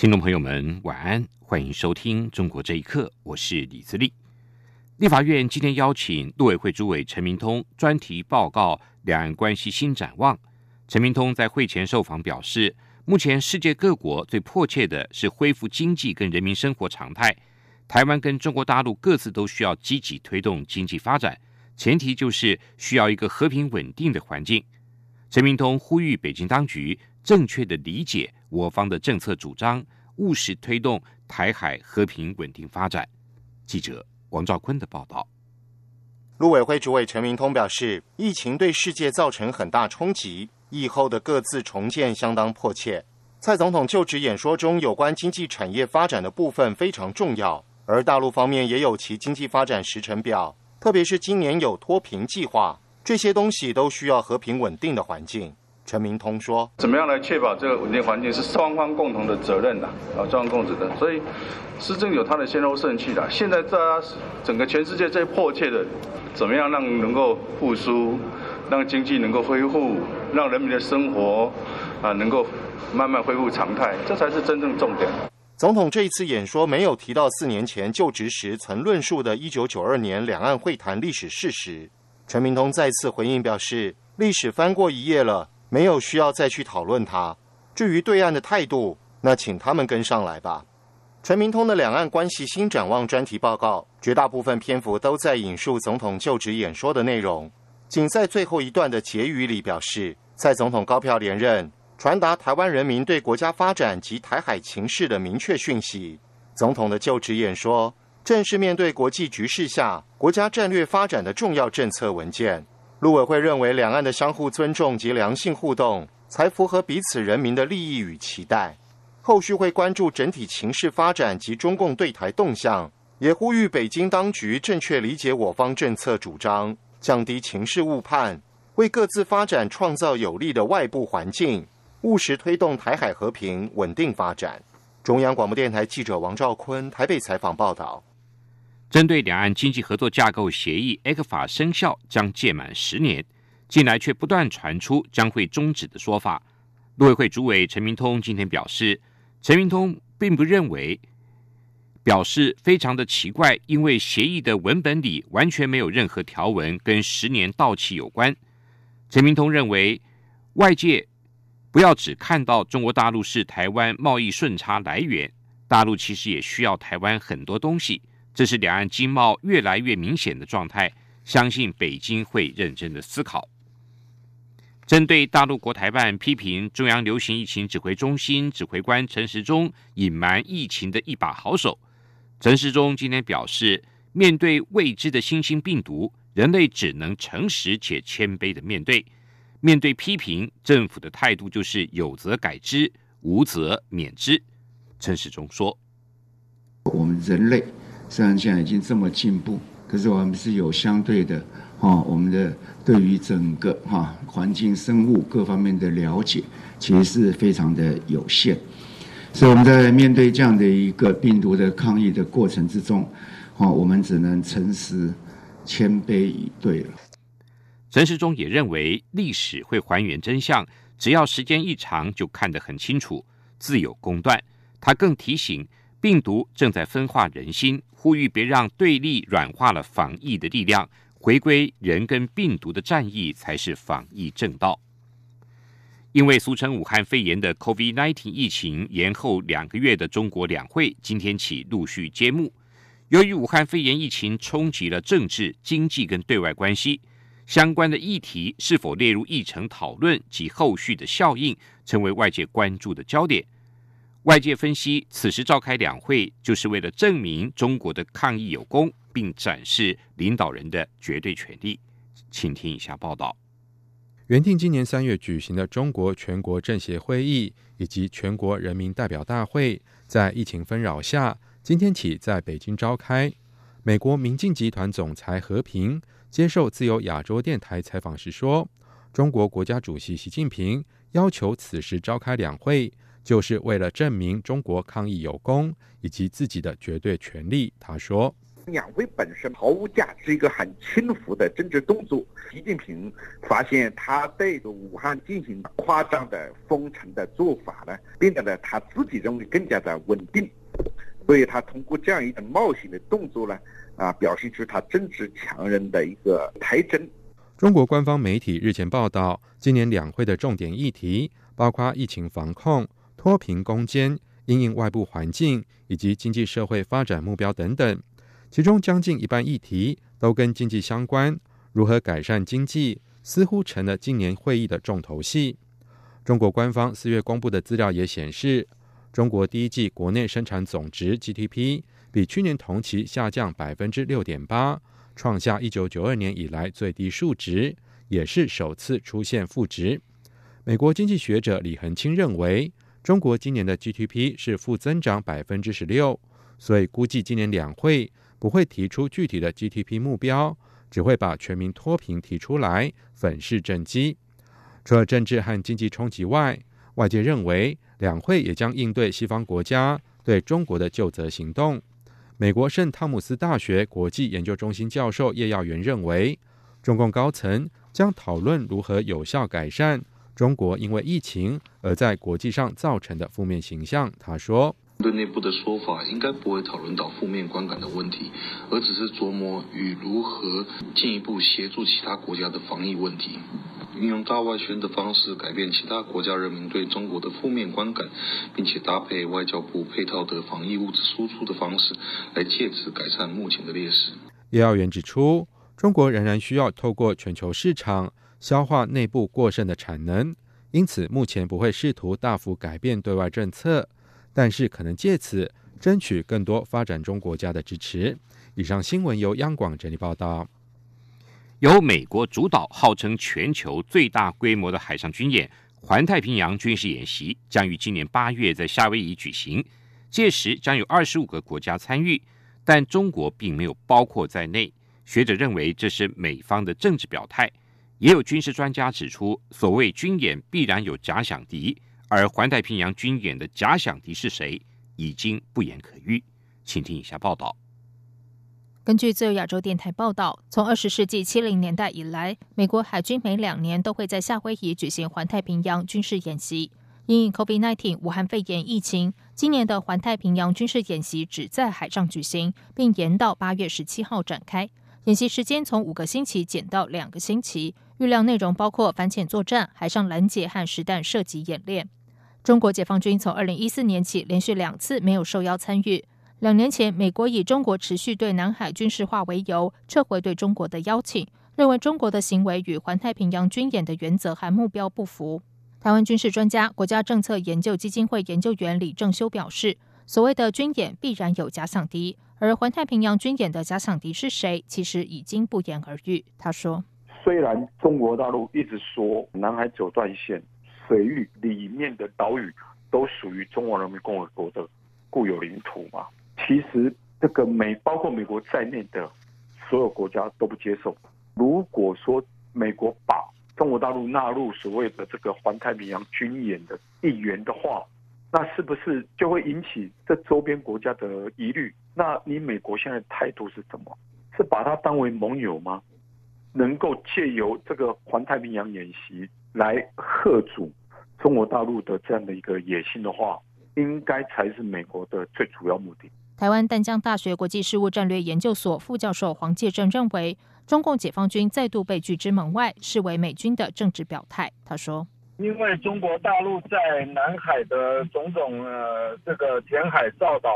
听众朋友们，晚安，欢迎收听《中国这一刻》，我是李自立。立法院今天邀请陆委会主委陈明通专题报告两岸关系新展望。陈明通在会前受访表示，目前世界各国最迫切的是恢复经济跟人民生活常态，台湾跟中国大陆各自都需要积极推动经济发展，前提就是需要一个和平稳定的环境。陈明通呼吁北京当局正确的理解。我方的政策主张，务实推动台海和平稳定发展。记者王兆坤的报道。陆委会主委陈明通表示，疫情对世界造成很大冲击，疫后的各自重建相当迫切。蔡总统就职演说中有关经济产业发展的部分非常重要，而大陆方面也有其经济发展时程表，特别是今年有脱贫计划，这些东西都需要和平稳定的环境。陈明通说：“怎么样来确保这个稳定环境是双方共同的责任的啊，双方共责的。所以，施政有它的先后顺序的。现在在整个全世界最迫切的，怎么样让能够复苏，让经济能够恢复，让人民的生活啊能够慢慢恢复常态，这才是真正重点。”总统这一次演说没有提到四年前就职时曾论述的1992年两岸会谈历史事实。陈明通再次回应表示：“历史翻过一页了。”没有需要再去讨论它。至于对岸的态度，那请他们跟上来吧。陈明通的两岸关系新展望专题报告，绝大部分篇幅都在引述总统就职演说的内容，仅在最后一段的结语里表示，在总统高票连任，传达台湾人民对国家发展及台海情势的明确讯息。总统的就职演说，正是面对国际局势下国家战略发展的重要政策文件。陆委会认为，两岸的相互尊重及良性互动，才符合彼此人民的利益与期待。后续会关注整体情势发展及中共对台动向，也呼吁北京当局正确理解我方政策主张，降低情势误判，为各自发展创造有利的外部环境，务实推动台海和平稳定发展。中央广播电台记者王兆坤台北采访报道。针对两岸经济合作架构协议 （ECFA） 法生效将届满十年，近来却不断传出将会终止的说法。陆委会主委陈明通今天表示，陈明通并不认为，表示非常的奇怪，因为协议的文本里完全没有任何条文跟十年到期有关。陈明通认为，外界不要只看到中国大陆是台湾贸易顺差来源，大陆其实也需要台湾很多东西。这是两岸经贸越来越明显的状态，相信北京会认真的思考。针对大陆国台办批评中央流行疫情指挥中心指挥官陈时中隐瞒疫情的一把好手，陈时中今天表示，面对未知的新兴病毒，人类只能诚实且谦卑的面对。面对批评，政府的态度就是有则改之，无则免之。陈时中说：“我们人类。”虽然现在已经这么进步，可是我们是有相对的，哈，我们的对于整个哈环境、生物各方面的了解，其实是非常的有限。所以我们在面对这样的一个病毒的抗疫的过程之中，哈，我们只能诚实、谦卑以对了。陈时中也认为，历史会还原真相，只要时间一长，就看得很清楚，自有公断。他更提醒。病毒正在分化人心，呼吁别让对立软化了防疫的力量，回归人跟病毒的战役才是防疫正道。因为俗称武汉肺炎的 COVID-19 疫情延后两个月的中国两会今天起陆续揭幕。由于武汉肺炎疫情冲击了政治、经济跟对外关系，相关的议题是否列入议程讨论及后续的效应，成为外界关注的焦点。外界分析，此时召开两会，就是为了证明中国的抗疫有功，并展示领导人的绝对权力。请听以下报道：原定今年三月举行的中国全国政协会议以及全国人民代表大会，在疫情纷扰下，今天起在北京召开。美国民进集团总裁和平接受自由亚洲电台采访时说：“中国国家主席习近平要求此时召开两会，就是为了证明中国抗疫有功以及自己的绝对权利。”他说。两会本身毫无价值，是一个很轻浮的政治动作。习近平发现他对着武汉进行夸张的封城的做法呢，变得呢他自己认为更加的稳定，所以他通过这样一种冒险的动作呢，啊，表现出他政治强人的一个特征。中国官方媒体日前报道，今年两会的重点议题包括疫情防控、脱贫攻坚、应应外部环境以及经济社会发展目标等等。其中将近一半议题都跟经济相关，如何改善经济似乎成了今年会议的重头戏。中国官方四月公布的资料也显示，中国第一季国内生产总值 GDP 比去年同期下降百分之六点八，创下一九九二年以来最低数值，也是首次出现负值。美国经济学者李恒清认为，中国今年的 GDP 是负增长百分之十六，所以估计今年两会。不会提出具体的 GDP 目标，只会把全民脱贫提出来，粉饰政绩。除了政治和经济冲击外，外界认为两会也将应对西方国家对中国的救责行动。美国圣汤姆斯大学国际研究中心教授叶耀元认为，中共高层将讨论如何有效改善中国因为疫情而在国际上造成的负面形象。他说。对内部的说法，应该不会讨论到负面观感的问题，而只是琢磨与如何进一步协助其他国家的防疫问题，运用大外宣的方式改变其他国家人民对中国的负面观感，并且搭配外交部配套的防疫物资输出的方式，来借此改善目前的劣势。叶耀元指出，中国仍然需要透过全球市场消化内部过剩的产能，因此目前不会试图大幅改变对外政策。但是可能借此争取更多发展中国家的支持。以上新闻由央广整理报道。由美国主导、号称全球最大规模的海上军演——环太平洋军事演习，将于今年八月在夏威夷举行。届时将有二十五个国家参与，但中国并没有包括在内。学者认为这是美方的政治表态。也有军事专家指出，所谓军演必然有假想敌。而环太平洋军演的假想敌是谁，已经不言可喻。请听以下报道。根据自由亚洲电台报道，从二十世纪七零年代以来，美国海军每两年都会在夏威夷举行环太平洋军事演习。因 COVID-19 武汉肺炎疫情，今年的环太平洋军事演习只在海上举行，并延到八月十七号展开。演习时间从五个星期减到两个星期，预料内容包括反潜作战、海上拦截和实弹射击演练。中国解放军从二零一四年起连续两次没有受邀参与。两年前，美国以中国持续对南海军事化为由，撤回对中国的邀请，认为中国的行为与环太平洋军演的原则和目标不符。台湾军事专家、国家政策研究基金会研究员李正修表示，所谓的军演必然有假想敌，而环太平洋军演的假想敌是谁，其实已经不言而喻。他说：“虽然中国大陆一直说南海九段线。”水域里面的岛屿都属于中华人民共和国的固有领土嘛？其实这个美包括美国在内的所有国家都不接受。如果说美国把中国大陆纳入所谓的这个环太平洋军演的一员的话，那是不是就会引起这周边国家的疑虑？那你美国现在态度是什么？是把它当为盟友吗？能够借由这个环太平洋演习来贺阻？中国大陆的这样的一个野心的话，应该才是美国的最主要目的。台湾淡江大学国际事务战略研究所副教授黄介正认为，中共解放军再度被拒之门外，视为美军的政治表态。他说：“因为中国大陆在南海的种种呃这个填海造岛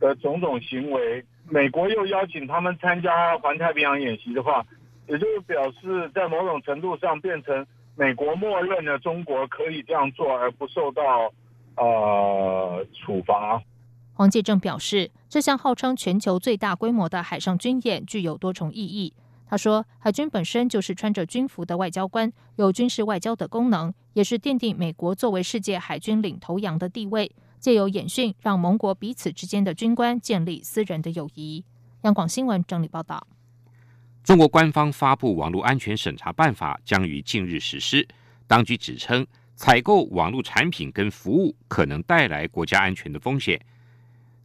的种种行为，美国又邀请他们参加环太平洋演习的话，也就是表示在某种程度上变成。”美国默认了中国可以这样做而不受到呃处罚。黄介正表示，这项号称全球最大规模的海上军演具有多重意义。他说，海军本身就是穿着军服的外交官，有军事外交的功能，也是奠定美国作为世界海军领头羊的地位。借由演训，让盟国彼此之间的军官建立私人的友谊。央广新闻整理报道。中国官方发布网络安全审查办法，将于近日实施。当局指称，采购网络产品跟服务可能带来国家安全的风险。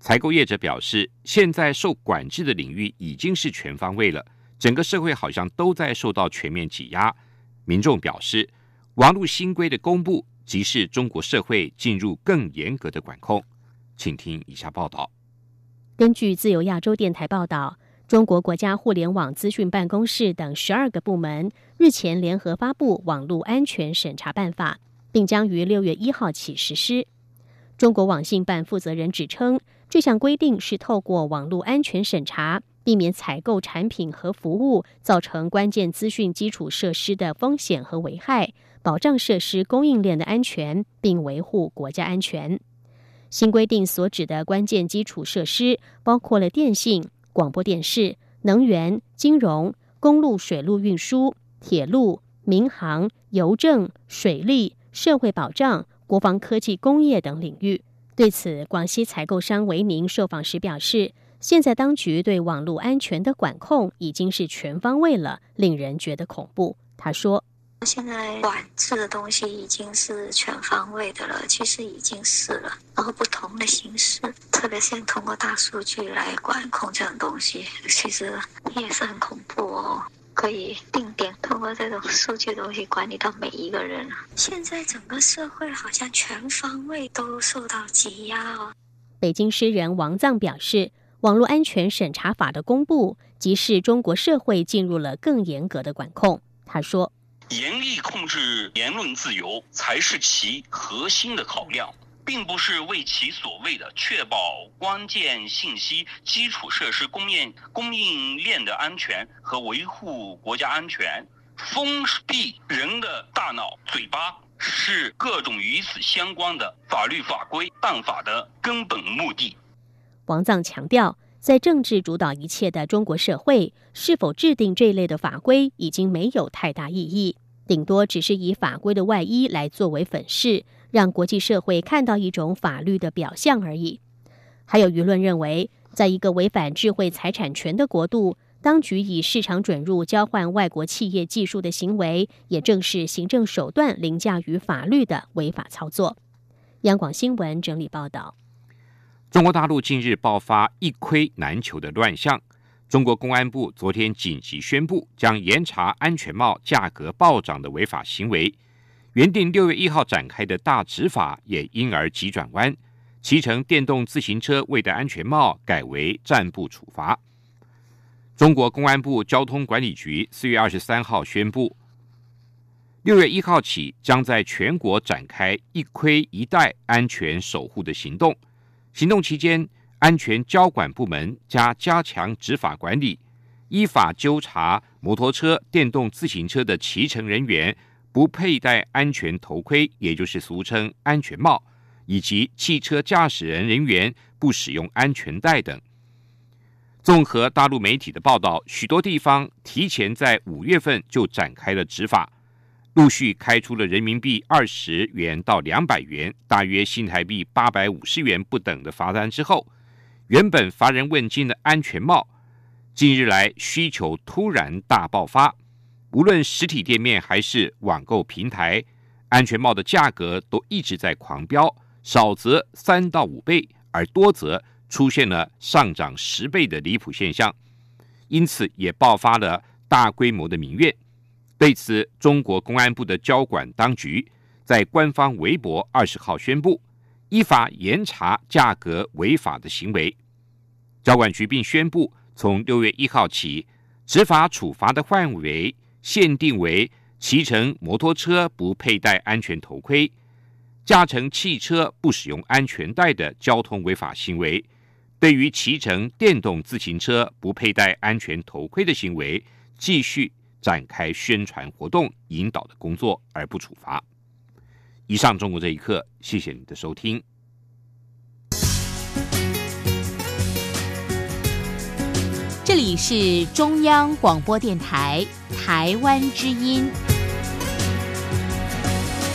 采购业者表示，现在受管制的领域已经是全方位了，整个社会好像都在受到全面挤压。民众表示，网络新规的公布，即是中国社会进入更严格的管控。请听以下报道。根据自由亚洲电台报道。中国国家互联网资讯办公室等十二个部门日前联合发布《网络安全审查办法》，并将于六月一号起实施。中国网信办负责人指称，这项规定是透过网络安全审查，避免采购产品和服务造成关键资讯基础设施的风险和危害，保障设施供应链的安全，并维护国家安全。新规定所指的关键基础设施包括了电信。广播电视、能源、金融、公路、水路运输、铁路、民航、邮政、水利、社会保障、国防科技、工业等领域。对此，广西采购商维宁受访时表示，现在当局对网络安全的管控已经是全方位了，令人觉得恐怖。他说。现在管制的东西已经是全方位的了，其实已经是了。然后不同的形式，特别是通过大数据来管控这种东西，其实也是很恐怖哦。可以定点通过这种数据东西管理到每一个人。现在整个社会好像全方位都受到挤压哦。北京诗人王藏表示，网络安全审查法的公布，即是中国社会进入了更严格的管控。他说。严厉控制言论自由才是其核心的考量，并不是为其所谓的确保关键信息基础设施供应供应链的安全和维护国家安全，封闭人的大脑嘴巴，是各种与此相关的法律法规办法的根本目的。王藏强调，在政治主导一切的中国社会，是否制定这类的法规已经没有太大意义。顶多只是以法规的外衣来作为粉饰，让国际社会看到一种法律的表象而已。还有舆论认为，在一个违反智慧财产权的国度，当局以市场准入交换外国企业技术的行为，也正是行政手段凌驾于法律的违法操作。央广新闻整理报道：中国大陆近日爆发一盔难求的乱象。中国公安部昨天紧急宣布，将严查安全帽价格暴涨的违法行为。原定六月一号展开的大执法也因而急转弯，骑乘电动自行车未戴安全帽改为暂不处罚。中国公安部交通管理局四月二十三号宣布，六月一号起将在全国展开一盔一戴安全守护的行动。行动期间。安全交管部门加加强执法管理，依法纠查摩托车、电动自行车的骑乘人员不佩戴安全头盔，也就是俗称安全帽，以及汽车驾驶人人员不使用安全带等。综合大陆媒体的报道，许多地方提前在五月份就展开了执法，陆续开出了人民币二十元到两百元，大约新台币八百五十元不等的罚单之后。原本乏人问津的安全帽，近日来需求突然大爆发。无论实体店面还是网购平台，安全帽的价格都一直在狂飙，少则三到五倍，而多则出现了上涨十倍的离谱现象。因此，也爆发了大规模的民怨。对此，中国公安部的交管当局在官方微博二十号宣布。依法严查价格违法的行为，交管局并宣布，从六月一号起，执法处罚的范围限定为骑乘摩托车不佩戴安全头盔、驾乘汽车不使用安全带的交通违法行为。对于骑乘电动自行车不佩戴安全头盔的行为，继续展开宣传活动、引导的工作，而不处罚。以上中国这一刻，谢谢你的收听。这里是中央广播电台台湾之音。